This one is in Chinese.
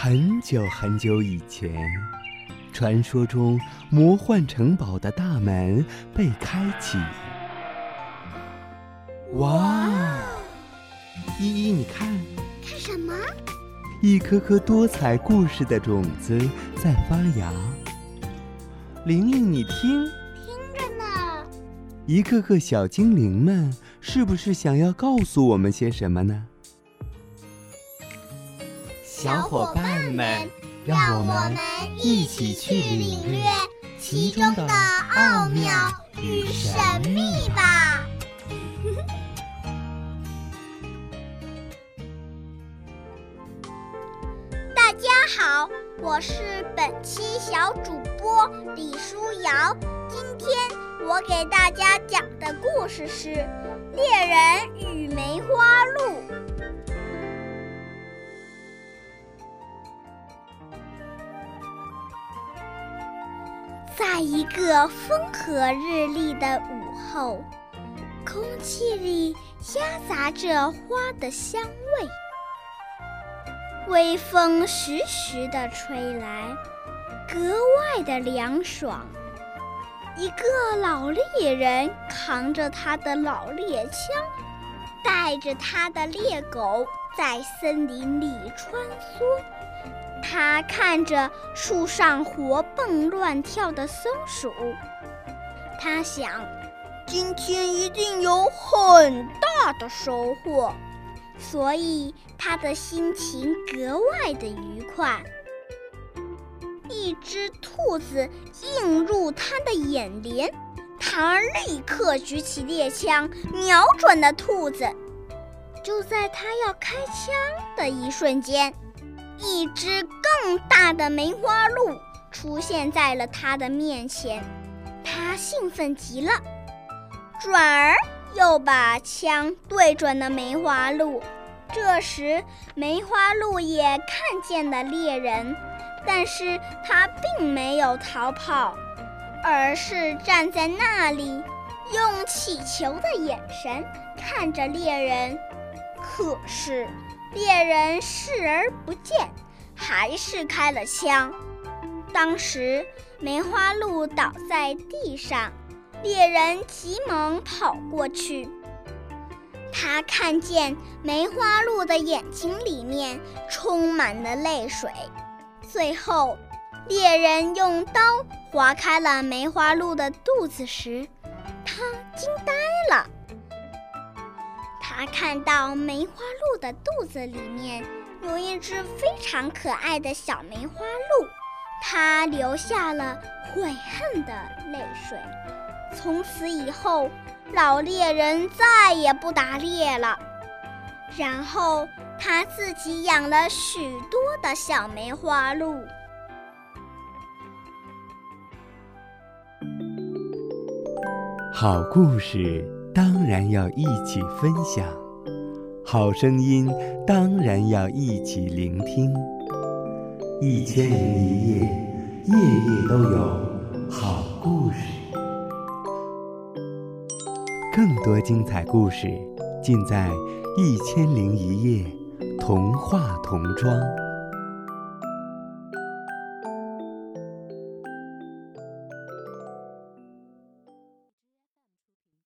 很久很久以前，传说中魔幻城堡的大门被开启。哇！依依，你看，看什么？一颗颗多彩故事的种子在发芽。玲玲，你听，听着呢。一个个小精灵们，是不是想要告诉我们些什么呢？小伙伴们，让我们一起去领略其中的奥妙与神秘吧！大家好，我是本期小主播李舒瑶。今天我给大家讲的故事是《猎人与梅花鹿》。在一个风和日丽的午后，空气里夹杂着花的香味，微风徐徐地吹来，格外的凉爽。一个老猎人扛着他的老猎枪，带着他的猎狗在森林里穿梭。他看着树上活蹦乱跳的松鼠，他想，今天一定有很大的收获，所以他的心情格外的愉快。一只兔子映入他的眼帘，他立刻举起猎枪，瞄准了兔子。就在他要开枪的一瞬间，一只更大的梅花鹿出现在了他的面前，他兴奋极了，转而又把枪对准了梅花鹿。这时，梅花鹿也看见了猎人，但是他并没有逃跑，而是站在那里，用乞求的眼神看着猎人。可是。猎人视而不见，还是开了枪。当时梅花鹿倒在地上，猎人急忙跑过去。他看见梅花鹿的眼睛里面充满了泪水。最后，猎人用刀划开了梅花鹿的肚子时，他惊呆。他看到梅花鹿的肚子里面有一只非常可爱的小梅花鹿，他流下了悔恨的泪水。从此以后，老猎人再也不打猎了。然后他自己养了许多的小梅花鹿。好故事。当然要一起分享，好声音当然要一起聆听。一千零一夜，夜夜都有好故事。更多精彩故事尽在《一千零一夜》童话童装。